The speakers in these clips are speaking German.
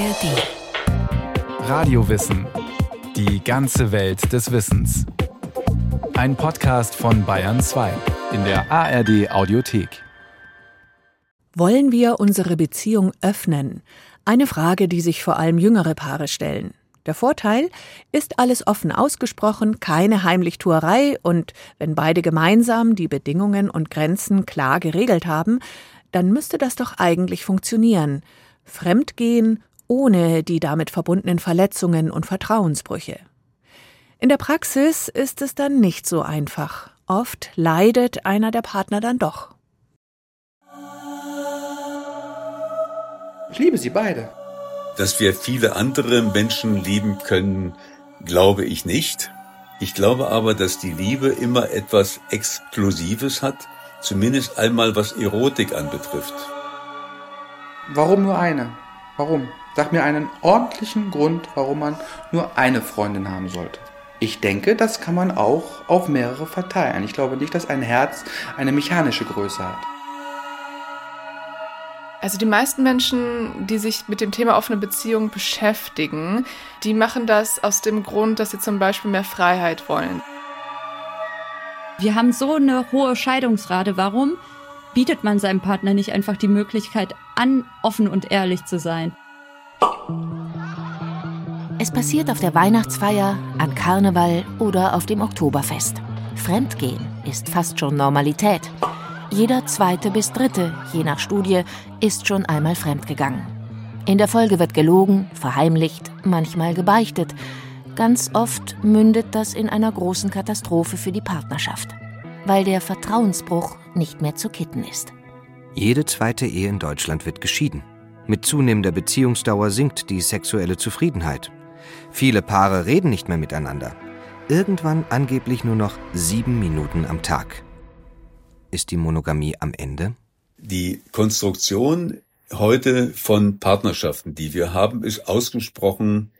ARD. Radiowissen. Die ganze Welt des Wissens. Ein Podcast von Bayern 2 in der ARD Audiothek. Wollen wir unsere Beziehung öffnen? Eine Frage, die sich vor allem jüngere Paare stellen. Der Vorteil ist alles offen ausgesprochen, keine Heimlichtuerei und wenn beide gemeinsam die Bedingungen und Grenzen klar geregelt haben, dann müsste das doch eigentlich funktionieren. Fremdgehen ohne die damit verbundenen Verletzungen und Vertrauensbrüche. In der Praxis ist es dann nicht so einfach. Oft leidet einer der Partner dann doch. Ich liebe sie beide. Dass wir viele andere Menschen lieben können, glaube ich nicht. Ich glaube aber, dass die Liebe immer etwas Exklusives hat, zumindest einmal was Erotik anbetrifft. Warum nur eine? Warum? Sag mir einen ordentlichen Grund, warum man nur eine Freundin haben sollte. Ich denke, das kann man auch auf mehrere verteilen. Ich glaube nicht, dass ein Herz eine mechanische Größe hat. Also die meisten Menschen, die sich mit dem Thema offene Beziehung beschäftigen, die machen das aus dem Grund, dass sie zum Beispiel mehr Freiheit wollen. Wir haben so eine hohe Scheidungsrate. Warum bietet man seinem Partner nicht einfach die Möglichkeit an, offen und ehrlich zu sein? Es passiert auf der Weihnachtsfeier, an Karneval oder auf dem Oktoberfest. Fremdgehen ist fast schon Normalität. Jeder zweite bis dritte, je nach Studie, ist schon einmal fremdgegangen. In der Folge wird gelogen, verheimlicht, manchmal gebeichtet. Ganz oft mündet das in einer großen Katastrophe für die Partnerschaft, weil der Vertrauensbruch nicht mehr zu kitten ist. Jede zweite Ehe in Deutschland wird geschieden. Mit zunehmender Beziehungsdauer sinkt die sexuelle Zufriedenheit. Viele Paare reden nicht mehr miteinander. Irgendwann angeblich nur noch sieben Minuten am Tag. Ist die Monogamie am Ende? Die Konstruktion heute von Partnerschaften, die wir haben, ist ausgesprochen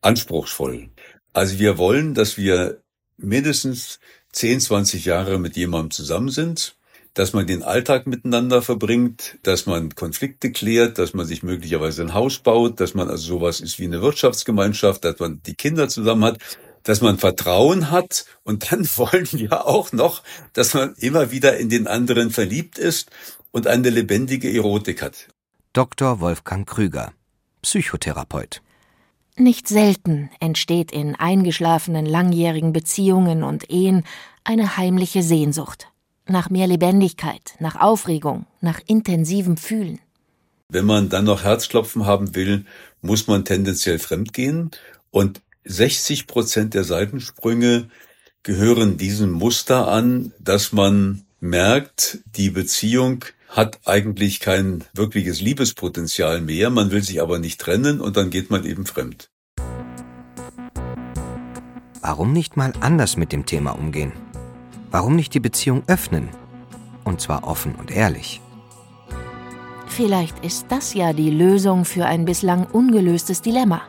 anspruchsvoll. Also wir wollen, dass wir mindestens 10, 20 Jahre mit jemandem zusammen sind, dass man den Alltag miteinander verbringt, dass man Konflikte klärt, dass man sich möglicherweise ein Haus baut, dass man also sowas ist wie eine Wirtschaftsgemeinschaft, dass man die Kinder zusammen hat, dass man Vertrauen hat und dann wollen wir auch noch, dass man immer wieder in den anderen verliebt ist und eine lebendige Erotik hat. Dr. Wolfgang Krüger, Psychotherapeut. Nicht selten entsteht in eingeschlafenen langjährigen Beziehungen und Ehen eine heimliche Sehnsucht nach mehr Lebendigkeit, nach Aufregung, nach intensivem Fühlen. Wenn man dann noch Herzklopfen haben will, muss man tendenziell fremdgehen und 60 Prozent der Seitensprünge gehören diesem Muster an, dass man merkt, die Beziehung hat eigentlich kein wirkliches Liebespotenzial mehr, man will sich aber nicht trennen und dann geht man eben fremd. Warum nicht mal anders mit dem Thema umgehen? Warum nicht die Beziehung öffnen? Und zwar offen und ehrlich. Vielleicht ist das ja die Lösung für ein bislang ungelöstes Dilemma.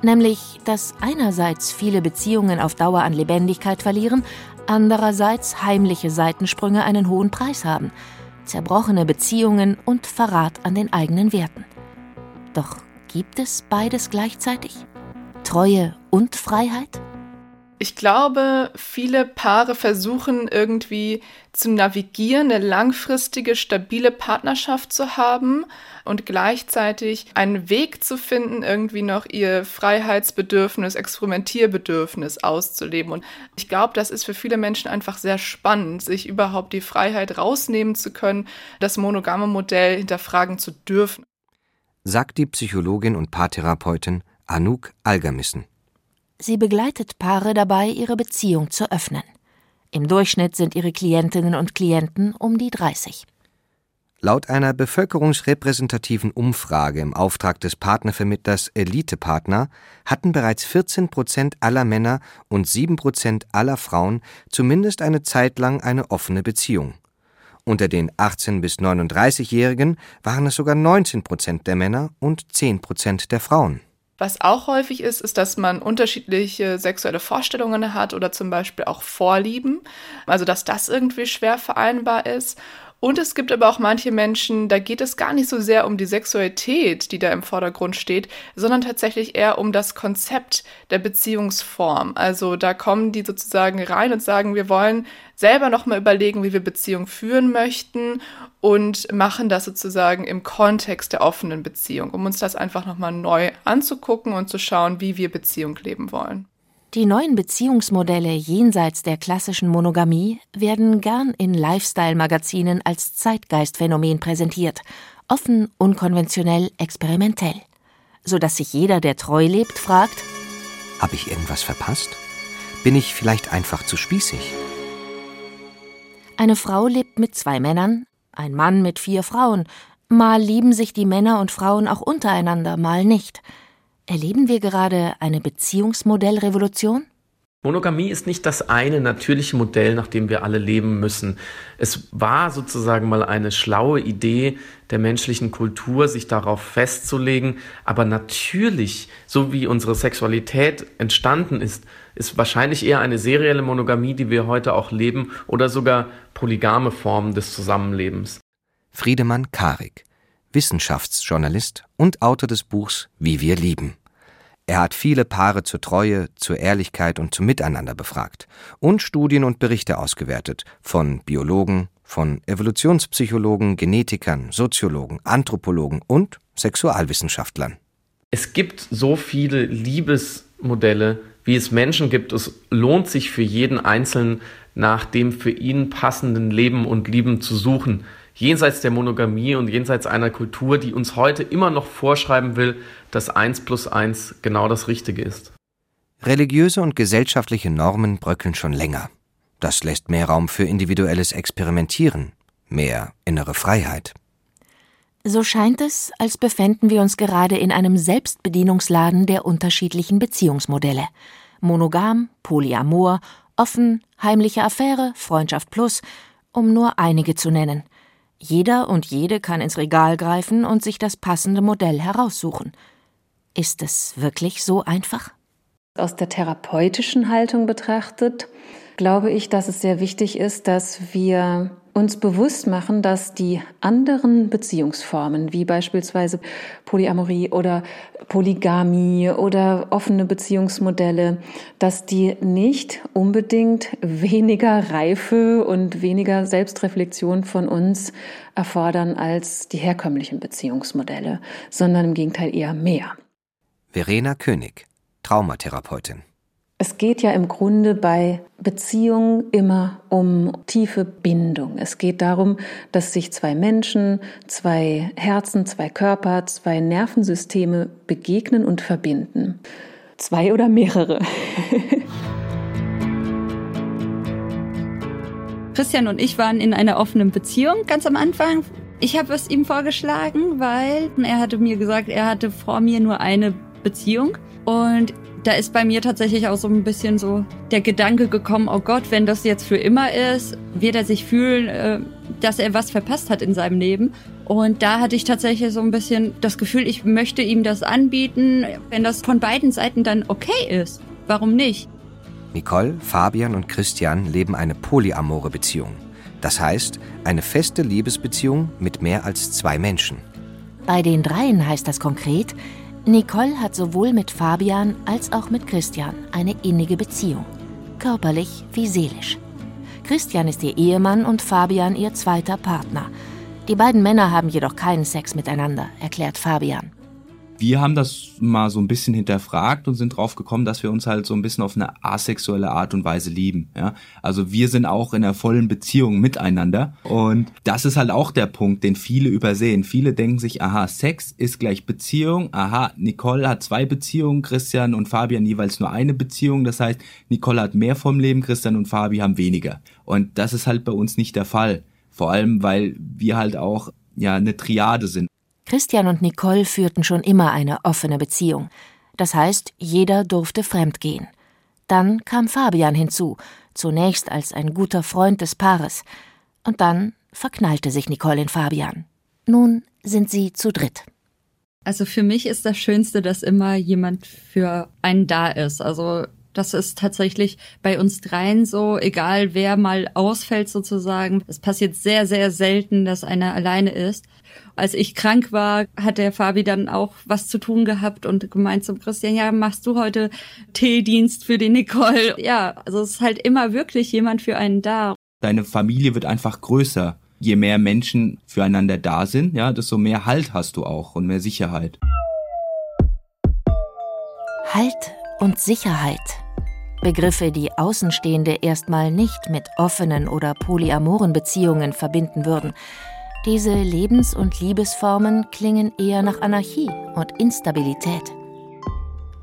Nämlich, dass einerseits viele Beziehungen auf Dauer an Lebendigkeit verlieren, andererseits heimliche Seitensprünge einen hohen Preis haben, zerbrochene Beziehungen und Verrat an den eigenen Werten. Doch gibt es beides gleichzeitig? Treue und Freiheit? Ich glaube, viele Paare versuchen irgendwie zu navigieren, eine langfristige, stabile Partnerschaft zu haben und gleichzeitig einen Weg zu finden, irgendwie noch ihr Freiheitsbedürfnis, Experimentierbedürfnis auszuleben. Und ich glaube, das ist für viele Menschen einfach sehr spannend, sich überhaupt die Freiheit rausnehmen zu können, das monogame Modell hinterfragen zu dürfen. Sagt die Psychologin und Paartherapeutin Anouk Algermissen. Sie begleitet Paare dabei, ihre Beziehung zu öffnen. Im Durchschnitt sind ihre Klientinnen und Klienten um die 30. Laut einer bevölkerungsrepräsentativen Umfrage im Auftrag des Partnervermittlers Elite-Partner hatten bereits 14 Prozent aller Männer und 7 Prozent aller Frauen zumindest eine Zeit lang eine offene Beziehung. Unter den 18- bis 39-Jährigen waren es sogar 19 Prozent der Männer und 10 Prozent der Frauen. Was auch häufig ist, ist, dass man unterschiedliche sexuelle Vorstellungen hat oder zum Beispiel auch Vorlieben. Also, dass das irgendwie schwer vereinbar ist. Und es gibt aber auch manche Menschen, da geht es gar nicht so sehr um die Sexualität, die da im Vordergrund steht, sondern tatsächlich eher um das Konzept der Beziehungsform. Also da kommen die sozusagen rein und sagen, wir wollen selber nochmal überlegen, wie wir Beziehungen führen möchten und machen das sozusagen im Kontext der offenen Beziehung, um uns das einfach nochmal neu anzugucken und zu schauen, wie wir Beziehung leben wollen. Die neuen Beziehungsmodelle jenseits der klassischen Monogamie werden gern in Lifestyle-Magazinen als Zeitgeistphänomen präsentiert, offen, unkonventionell, experimentell, sodass sich jeder, der treu lebt, fragt: Habe ich irgendwas verpasst? Bin ich vielleicht einfach zu spießig? Eine Frau lebt mit zwei Männern, ein Mann mit vier Frauen. Mal lieben sich die Männer und Frauen auch untereinander, mal nicht. Erleben wir gerade eine Beziehungsmodellrevolution? Monogamie ist nicht das eine natürliche Modell, nach dem wir alle leben müssen. Es war sozusagen mal eine schlaue Idee der menschlichen Kultur, sich darauf festzulegen. Aber natürlich, so wie unsere Sexualität entstanden ist, ist wahrscheinlich eher eine serielle Monogamie, die wir heute auch leben, oder sogar polygame Formen des Zusammenlebens. Friedemann Karik Wissenschaftsjournalist und Autor des Buchs Wie wir lieben. Er hat viele Paare zur Treue, zur Ehrlichkeit und zum Miteinander befragt und Studien und Berichte ausgewertet von Biologen, von Evolutionspsychologen, Genetikern, Soziologen, Anthropologen und Sexualwissenschaftlern. Es gibt so viele Liebesmodelle, wie es Menschen gibt. Es lohnt sich für jeden Einzelnen nach dem für ihn passenden Leben und Lieben zu suchen jenseits der Monogamie und jenseits einer Kultur, die uns heute immer noch vorschreiben will, dass eins plus eins genau das Richtige ist. Religiöse und gesellschaftliche Normen bröckeln schon länger. Das lässt mehr Raum für individuelles Experimentieren, mehr innere Freiheit. So scheint es, als befänden wir uns gerade in einem Selbstbedienungsladen der unterschiedlichen Beziehungsmodelle. Monogam, Polyamor, offen, heimliche Affäre, Freundschaft plus, um nur einige zu nennen – jeder und jede kann ins Regal greifen und sich das passende Modell heraussuchen. Ist es wirklich so einfach? Aus der therapeutischen Haltung betrachtet, glaube ich, dass es sehr wichtig ist, dass wir uns bewusst machen, dass die anderen Beziehungsformen, wie beispielsweise Polyamorie oder Polygamie oder offene Beziehungsmodelle, dass die nicht unbedingt weniger Reife und weniger Selbstreflexion von uns erfordern als die herkömmlichen Beziehungsmodelle, sondern im Gegenteil eher mehr. Verena König, Traumatherapeutin. Es geht ja im Grunde bei Beziehungen immer um tiefe Bindung. Es geht darum, dass sich zwei Menschen, zwei Herzen, zwei Körper, zwei Nervensysteme begegnen und verbinden. Zwei oder mehrere. Christian und ich waren in einer offenen Beziehung ganz am Anfang. Ich habe es ihm vorgeschlagen, weil er hatte mir gesagt, er hatte vor mir nur eine Beziehung und da ist bei mir tatsächlich auch so ein bisschen so der Gedanke gekommen, oh Gott, wenn das jetzt für immer ist, wird er sich fühlen, äh, dass er was verpasst hat in seinem Leben. Und da hatte ich tatsächlich so ein bisschen das Gefühl, ich möchte ihm das anbieten, wenn das von beiden Seiten dann okay ist. Warum nicht? Nicole, Fabian und Christian leben eine polyamore Beziehung. Das heißt, eine feste Liebesbeziehung mit mehr als zwei Menschen. Bei den dreien heißt das konkret, Nicole hat sowohl mit Fabian als auch mit Christian eine innige Beziehung, körperlich wie seelisch. Christian ist ihr Ehemann und Fabian ihr zweiter Partner. Die beiden Männer haben jedoch keinen Sex miteinander, erklärt Fabian wir haben das mal so ein bisschen hinterfragt und sind drauf gekommen, dass wir uns halt so ein bisschen auf eine asexuelle Art und Weise lieben. Ja? Also wir sind auch in einer vollen Beziehung miteinander und das ist halt auch der Punkt, den viele übersehen. Viele denken sich, aha, Sex ist gleich Beziehung. Aha, Nicole hat zwei Beziehungen, Christian und Fabian jeweils nur eine Beziehung. Das heißt, Nicole hat mehr vom Leben, Christian und Fabi haben weniger. Und das ist halt bei uns nicht der Fall. Vor allem, weil wir halt auch ja eine Triade sind. Christian und Nicole führten schon immer eine offene Beziehung. Das heißt, jeder durfte fremdgehen. Dann kam Fabian hinzu, zunächst als ein guter Freund des Paares. Und dann verknallte sich Nicole in Fabian. Nun sind sie zu dritt. Also für mich ist das Schönste, dass immer jemand für einen da ist. Also Das ist tatsächlich bei uns dreien so, egal wer mal ausfällt sozusagen. Es passiert sehr, sehr selten, dass einer alleine ist. Als ich krank war, hat der Fabi dann auch was zu tun gehabt und gemeint zum Christian, ja, machst du heute Teedienst für die Nicole? Ja, also es ist halt immer wirklich jemand für einen da. Deine Familie wird einfach größer. Je mehr Menschen füreinander da sind, ja, desto mehr Halt hast du auch und mehr Sicherheit. Halt und Sicherheit. Begriffe, die Außenstehende erstmal nicht mit offenen oder polyamoren Beziehungen verbinden würden. Diese Lebens- und Liebesformen klingen eher nach Anarchie und Instabilität.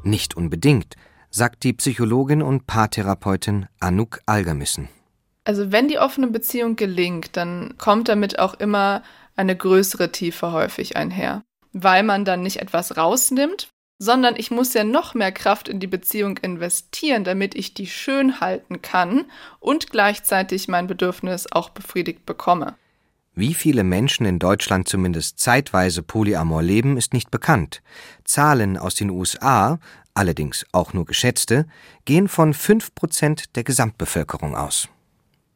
Nicht unbedingt, sagt die Psychologin und Paartherapeutin Anouk Algermissen. Also wenn die offene Beziehung gelingt, dann kommt damit auch immer eine größere Tiefe häufig einher, weil man dann nicht etwas rausnimmt, sondern ich muss ja noch mehr Kraft in die Beziehung investieren, damit ich die schön halten kann und gleichzeitig mein Bedürfnis auch befriedigt bekomme. Wie viele Menschen in Deutschland zumindest zeitweise Polyamor leben, ist nicht bekannt. Zahlen aus den USA, allerdings auch nur geschätzte, gehen von 5% der Gesamtbevölkerung aus.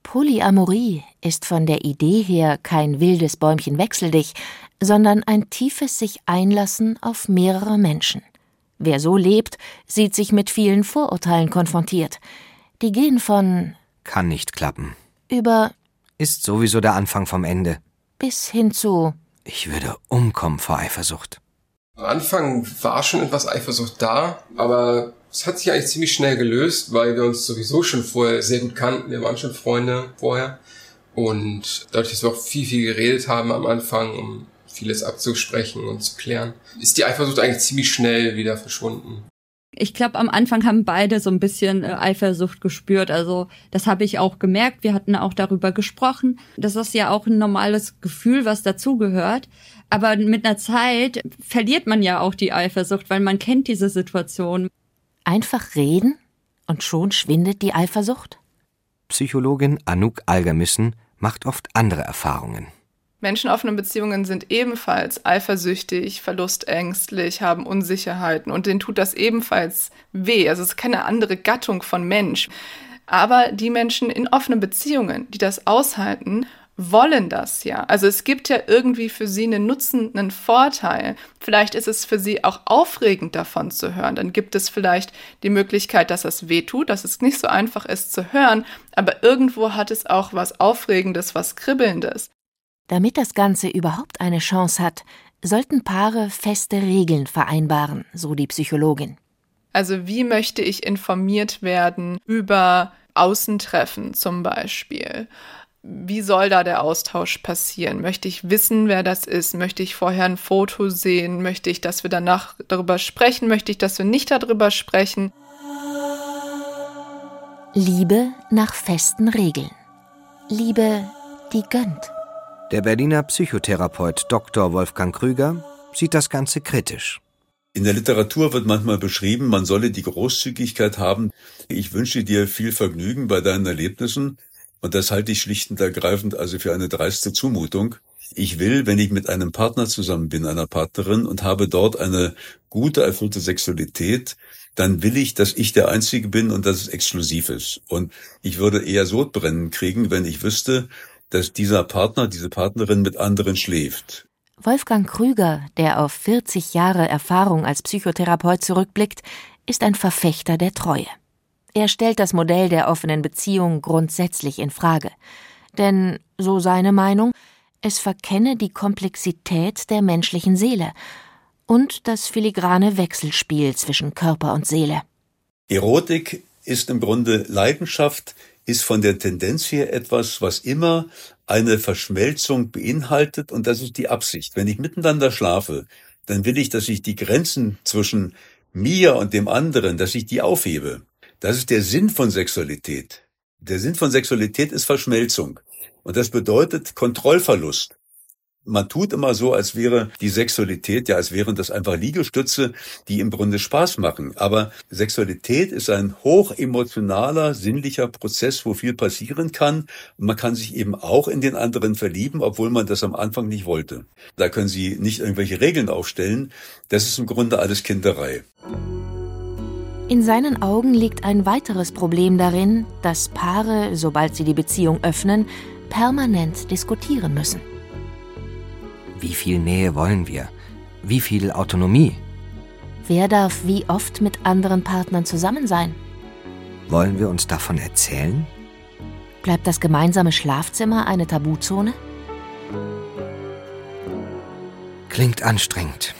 Polyamorie ist von der Idee her kein wildes Bäumchen wechsel dich, sondern ein tiefes sich einlassen auf mehrere Menschen. Wer so lebt, sieht sich mit vielen Vorurteilen konfrontiert. Die gehen von kann nicht klappen über ist sowieso der Anfang vom Ende bis hin zu ich würde umkommen vor Eifersucht. Am Anfang war schon etwas Eifersucht da, aber es hat sich eigentlich ziemlich schnell gelöst, weil wir uns sowieso schon vorher sehr gut kannten. Wir waren schon Freunde vorher. Und dadurch, dass wir auch viel, viel geredet haben am Anfang, um vieles abzusprechen und zu klären, ist die Eifersucht eigentlich ziemlich schnell wieder verschwunden. Ich glaube, am Anfang haben beide so ein bisschen äh, Eifersucht gespürt. Also das habe ich auch gemerkt. Wir hatten auch darüber gesprochen. Das ist ja auch ein normales Gefühl, was dazugehört. Aber mit einer Zeit verliert man ja auch die Eifersucht, weil man kennt diese Situation. einfach reden und schon schwindet die Eifersucht? Psychologin Anouk Algermissen macht oft andere Erfahrungen. Menschenoffene Beziehungen sind ebenfalls eifersüchtig, verlustängstlich, haben Unsicherheiten und denen tut das ebenfalls weh. Also es ist keine andere Gattung von Mensch. Aber die Menschen in offenen Beziehungen, die das aushalten, wollen das ja. Also es gibt ja irgendwie für sie einen Nutzen, einen Vorteil. Vielleicht ist es für sie auch aufregend davon zu hören. Dann gibt es vielleicht die Möglichkeit, dass es weh tut, dass es nicht so einfach ist zu hören, aber irgendwo hat es auch was Aufregendes, was Kribbelndes. Damit das Ganze überhaupt eine Chance hat, sollten Paare feste Regeln vereinbaren, so die Psychologin. Also wie möchte ich informiert werden über Außentreffen zum Beispiel? Wie soll da der Austausch passieren? Möchte ich wissen, wer das ist? Möchte ich vorher ein Foto sehen? Möchte ich, dass wir danach darüber sprechen? Möchte ich, dass wir nicht darüber sprechen? Liebe nach festen Regeln. Liebe, die gönnt. Der Berliner Psychotherapeut Dr. Wolfgang Krüger sieht das Ganze kritisch. In der Literatur wird manchmal beschrieben, man solle die Großzügigkeit haben. Ich wünsche dir viel Vergnügen bei deinen Erlebnissen. Und das halte ich schlicht und ergreifend also für eine dreiste Zumutung. Ich will, wenn ich mit einem Partner zusammen bin, einer Partnerin und habe dort eine gute, erfüllte Sexualität, dann will ich, dass ich der Einzige bin und dass es exklusiv ist. Und ich würde eher Sodbrennen kriegen, wenn ich wüsste, dass dieser Partner, diese Partnerin mit anderen schläft. Wolfgang Krüger, der auf 40 Jahre Erfahrung als Psychotherapeut zurückblickt, ist ein Verfechter der Treue. Er stellt das Modell der offenen Beziehung grundsätzlich in Frage. Denn, so seine Meinung, es verkenne die Komplexität der menschlichen Seele und das filigrane Wechselspiel zwischen Körper und Seele. Erotik ist im Grunde Leidenschaft, ist von der Tendenz her etwas, was immer eine Verschmelzung beinhaltet und das ist die Absicht. Wenn ich miteinander schlafe, dann will ich, dass ich die Grenzen zwischen mir und dem anderen, dass ich die aufhebe. Das ist der Sinn von Sexualität. Der Sinn von Sexualität ist Verschmelzung. Und das bedeutet Kontrollverlust. Man tut immer so, als wäre die Sexualität, ja, als wären das einfach Liegestütze, die im Grunde Spaß machen. Aber Sexualität ist ein hochemotionaler, sinnlicher Prozess, wo viel passieren kann. Und man kann sich eben auch in den anderen verlieben, obwohl man das am Anfang nicht wollte. Da können Sie nicht irgendwelche Regeln aufstellen. Das ist im Grunde alles Kinderei. In seinen Augen liegt ein weiteres Problem darin, dass Paare, sobald sie die Beziehung öffnen, permanent diskutieren müssen. Wie viel Nähe wollen wir? Wie viel Autonomie? Wer darf wie oft mit anderen Partnern zusammen sein? Wollen wir uns davon erzählen? Bleibt das gemeinsame Schlafzimmer eine Tabuzone? Klingt anstrengend.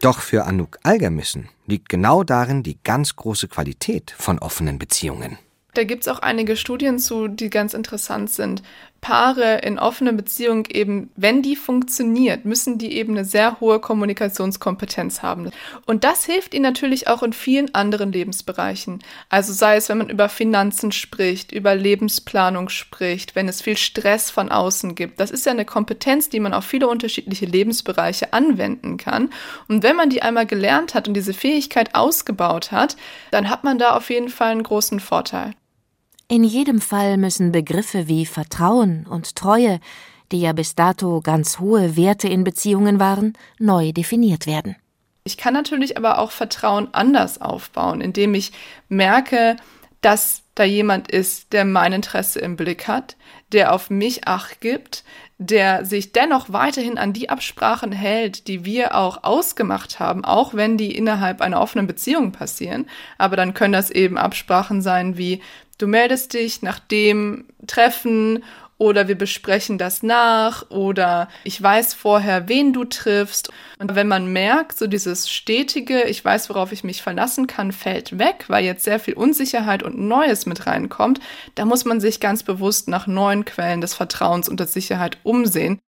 Doch für Anouk Algermissen liegt genau darin die ganz große Qualität von offenen Beziehungen. Da gibt es auch einige Studien zu, die ganz interessant sind. Paare in offenen Beziehungen eben, wenn die funktioniert, müssen die eben eine sehr hohe Kommunikationskompetenz haben. Und das hilft ihnen natürlich auch in vielen anderen Lebensbereichen. Also sei es, wenn man über Finanzen spricht, über Lebensplanung spricht, wenn es viel Stress von außen gibt. Das ist ja eine Kompetenz, die man auf viele unterschiedliche Lebensbereiche anwenden kann. Und wenn man die einmal gelernt hat und diese Fähigkeit ausgebaut hat, dann hat man da auf jeden Fall einen großen Vorteil. In jedem Fall müssen Begriffe wie Vertrauen und Treue, die ja bis dato ganz hohe Werte in Beziehungen waren, neu definiert werden. Ich kann natürlich aber auch Vertrauen anders aufbauen, indem ich merke, dass da jemand ist, der mein Interesse im Blick hat, der auf mich Acht gibt, der sich dennoch weiterhin an die Absprachen hält, die wir auch ausgemacht haben, auch wenn die innerhalb einer offenen Beziehung passieren. Aber dann können das eben Absprachen sein wie, du meldest dich nach dem Treffen oder wir besprechen das nach oder ich weiß vorher, wen du triffst. Und wenn man merkt, so dieses stetige, ich weiß, worauf ich mich verlassen kann, fällt weg, weil jetzt sehr viel Unsicherheit und Neues mit reinkommt, da muss man sich ganz bewusst nach neuen Quellen des Vertrauens und der Sicherheit umsehen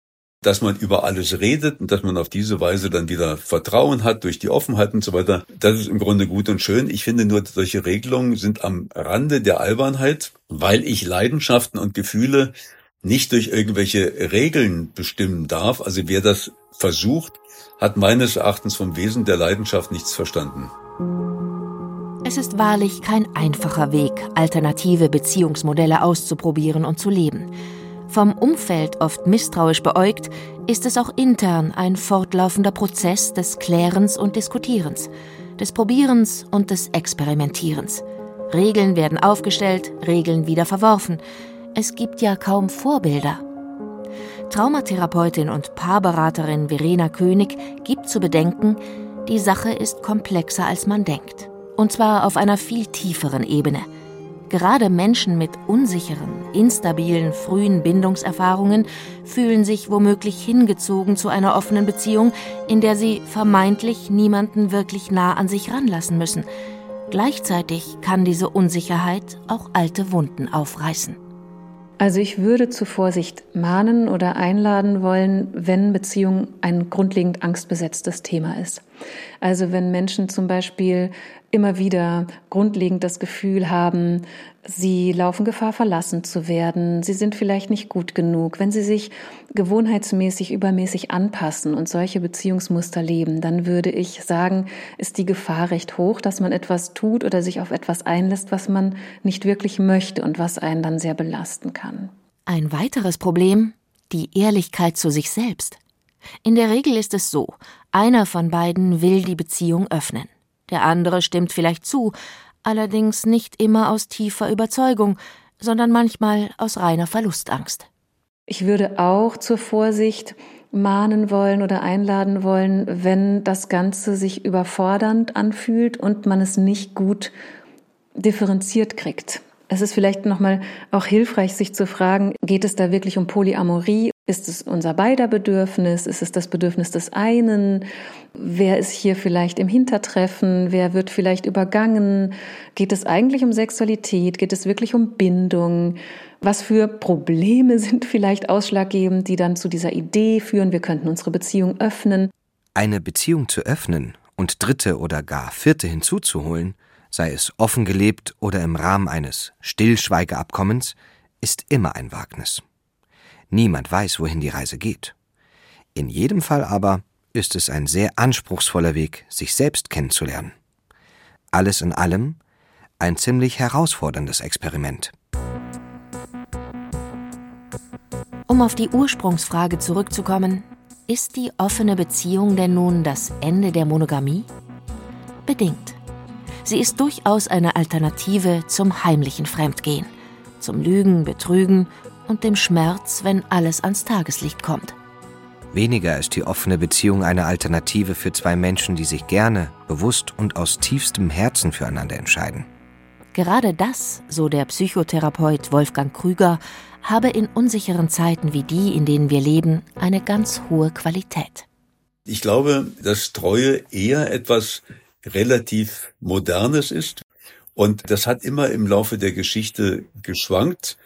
dass man über alles redet und dass man auf diese Weise dann wieder Vertrauen hat durch die Offenheit und so weiter. Das ist im Grunde gut und schön. Ich finde nur, solche Regelungen sind am Rande der Albernheit, weil ich Leidenschaften und Gefühle nicht durch irgendwelche Regeln bestimmen darf. Also wer das versucht, hat meines Erachtens vom Wesen der Leidenschaft nichts verstanden. Es ist wahrlich kein einfacher Weg, alternative Beziehungsmodelle auszuprobieren und zu leben. Vom Umfeld oft misstrauisch beäugt, ist es auch intern ein fortlaufender Prozess des Klärens und Diskutierens, des Probierens und des Experimentierens. Regeln werden aufgestellt, Regeln wieder verworfen. Es gibt ja kaum Vorbilder. Traumatherapeutin und Paarberaterin Verena König gibt zu bedenken, die Sache ist komplexer als man denkt. Und zwar auf einer viel tieferen Ebene – Gerade Menschen mit unsicheren, instabilen, frühen Bindungserfahrungen fühlen sich womöglich hingezogen zu einer offenen Beziehung, in der sie vermeintlich niemanden wirklich nah an sich ranlassen müssen. Gleichzeitig kann diese Unsicherheit auch alte Wunden aufreißen. Also ich würde zu Vorsicht mahnen oder einladen wollen, wenn Beziehung ein grundlegend angstbesetztes Thema ist. Also wenn Menschen zum Beispiel immer wieder grundlegend das Gefühl haben, sie laufen Gefahr, verlassen zu werden, sie sind vielleicht nicht gut genug, wenn sie sich gewohnheitsmäßig übermäßig anpassen und solche Beziehungsmuster leben, dann würde ich sagen, ist die Gefahr recht hoch, dass man etwas tut oder sich auf etwas einlässt, was man nicht wirklich möchte und was einen dann sehr belasten kann. Ein weiteres Problem, die Ehrlichkeit zu sich selbst. In der Regel ist es so, einer von beiden will die Beziehung öffnen. Der andere stimmt vielleicht zu, allerdings nicht immer aus tiefer Überzeugung, sondern manchmal aus reiner Verlustangst. Ich würde auch zur Vorsicht mahnen wollen oder einladen wollen, wenn das Ganze sich überfordernd anfühlt und man es nicht gut differenziert kriegt. Es ist vielleicht nochmal auch hilfreich, sich zu fragen, geht es da wirklich um Polyamorie ist es unser beider Bedürfnis? Ist es das Bedürfnis des einen? Wer ist hier vielleicht im Hintertreffen? Wer wird vielleicht übergangen? Geht es eigentlich um Sexualität? Geht es wirklich um Bindung? Was für Probleme sind vielleicht ausschlaggebend, die dann zu dieser Idee führen, wir könnten unsere Beziehung öffnen? Eine Beziehung zu öffnen und dritte oder gar vierte hinzuzuholen, sei es offen gelebt oder im Rahmen eines Stillschweigeabkommens, ist immer ein Wagnis. Niemand weiß, wohin die Reise geht. In jedem Fall aber ist es ein sehr anspruchsvoller Weg, sich selbst kennenzulernen. Alles in allem ein ziemlich herausforderndes Experiment. Um auf die Ursprungsfrage zurückzukommen, ist die offene Beziehung denn nun das Ende der Monogamie? Bedingt. Sie ist durchaus eine Alternative zum heimlichen Fremdgehen, zum Lügen, Betrügen und dem Schmerz, wenn alles ans Tageslicht kommt. Weniger ist die offene Beziehung eine Alternative für zwei Menschen, die sich gerne, bewusst und aus tiefstem Herzen füreinander entscheiden. Gerade das, so der Psychotherapeut Wolfgang Krüger, habe in unsicheren Zeiten wie die, in denen wir leben, eine ganz hohe Qualität. Ich glaube, dass Treue eher etwas relativ Modernes ist. Und das hat immer im Laufe der Geschichte geschwankt.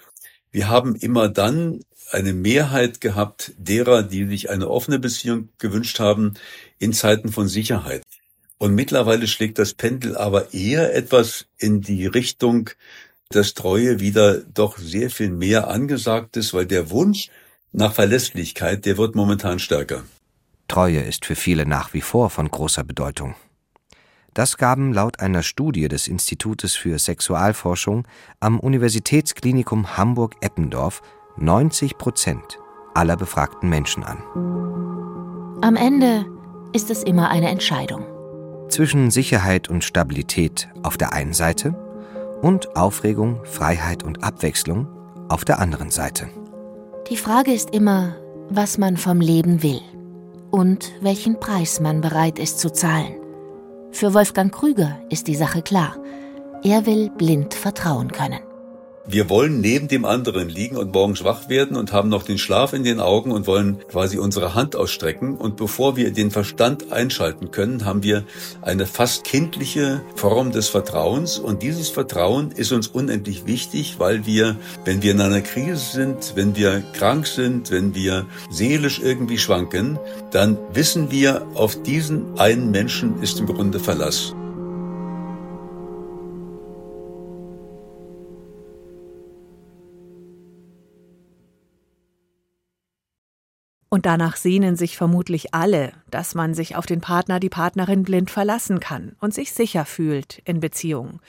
Wir haben immer dann eine Mehrheit gehabt derer, die sich eine offene Beziehung gewünscht haben, in Zeiten von Sicherheit. Und mittlerweile schlägt das Pendel aber eher etwas in die Richtung, dass Treue wieder doch sehr viel mehr angesagt ist, weil der Wunsch nach Verlässlichkeit, der wird momentan stärker. Treue ist für viele nach wie vor von großer Bedeutung. Das gaben laut einer Studie des Institutes für Sexualforschung am Universitätsklinikum Hamburg-Eppendorf 90 Prozent aller befragten Menschen an. Am Ende ist es immer eine Entscheidung. Zwischen Sicherheit und Stabilität auf der einen Seite und Aufregung, Freiheit und Abwechslung auf der anderen Seite. Die Frage ist immer, was man vom Leben will und welchen Preis man bereit ist zu zahlen. Für Wolfgang Krüger ist die Sache klar. Er will blind vertrauen können. Wir wollen neben dem anderen liegen und morgens wach werden und haben noch den Schlaf in den Augen und wollen quasi unsere Hand ausstrecken. Und bevor wir den Verstand einschalten können, haben wir eine fast kindliche Form des Vertrauens. Und dieses Vertrauen ist uns unendlich wichtig, weil wir, wenn wir in einer Krise sind, wenn wir krank sind, wenn wir seelisch irgendwie schwanken, dann wissen wir, auf diesen einen Menschen ist im Grunde Verlass. Und danach sehnen sich vermutlich alle, dass man sich auf den Partner, die Partnerin blind verlassen kann und sich sicher fühlt in Beziehungen.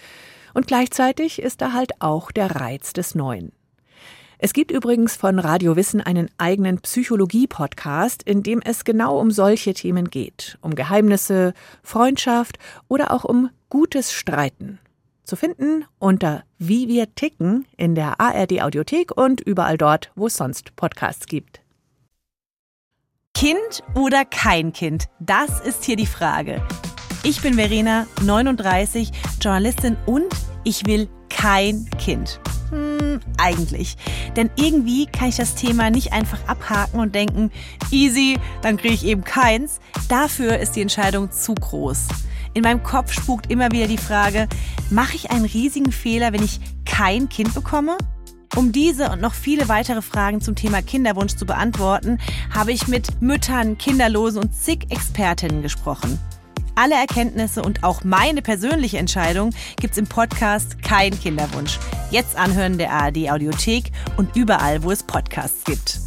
Und gleichzeitig ist da halt auch der Reiz des Neuen. Es gibt übrigens von Radio Wissen einen eigenen Psychologie-Podcast, in dem es genau um solche Themen geht. Um Geheimnisse, Freundschaft oder auch um gutes Streiten. Zu finden unter Wie wir ticken in der ARD Audiothek und überall dort, wo es sonst Podcasts gibt. Kind oder kein Kind? Das ist hier die Frage. Ich bin Verena, 39, Journalistin und ich will kein Kind. Hm, eigentlich. Denn irgendwie kann ich das Thema nicht einfach abhaken und denken, easy, dann kriege ich eben keins. Dafür ist die Entscheidung zu groß. In meinem Kopf spukt immer wieder die Frage, mache ich einen riesigen Fehler, wenn ich kein Kind bekomme? Um diese und noch viele weitere Fragen zum Thema Kinderwunsch zu beantworten, habe ich mit Müttern, Kinderlosen und zig Expertinnen gesprochen. Alle Erkenntnisse und auch meine persönliche Entscheidung gibt's im Podcast Kein Kinderwunsch. Jetzt anhören der ARD Audiothek und überall, wo es Podcasts gibt.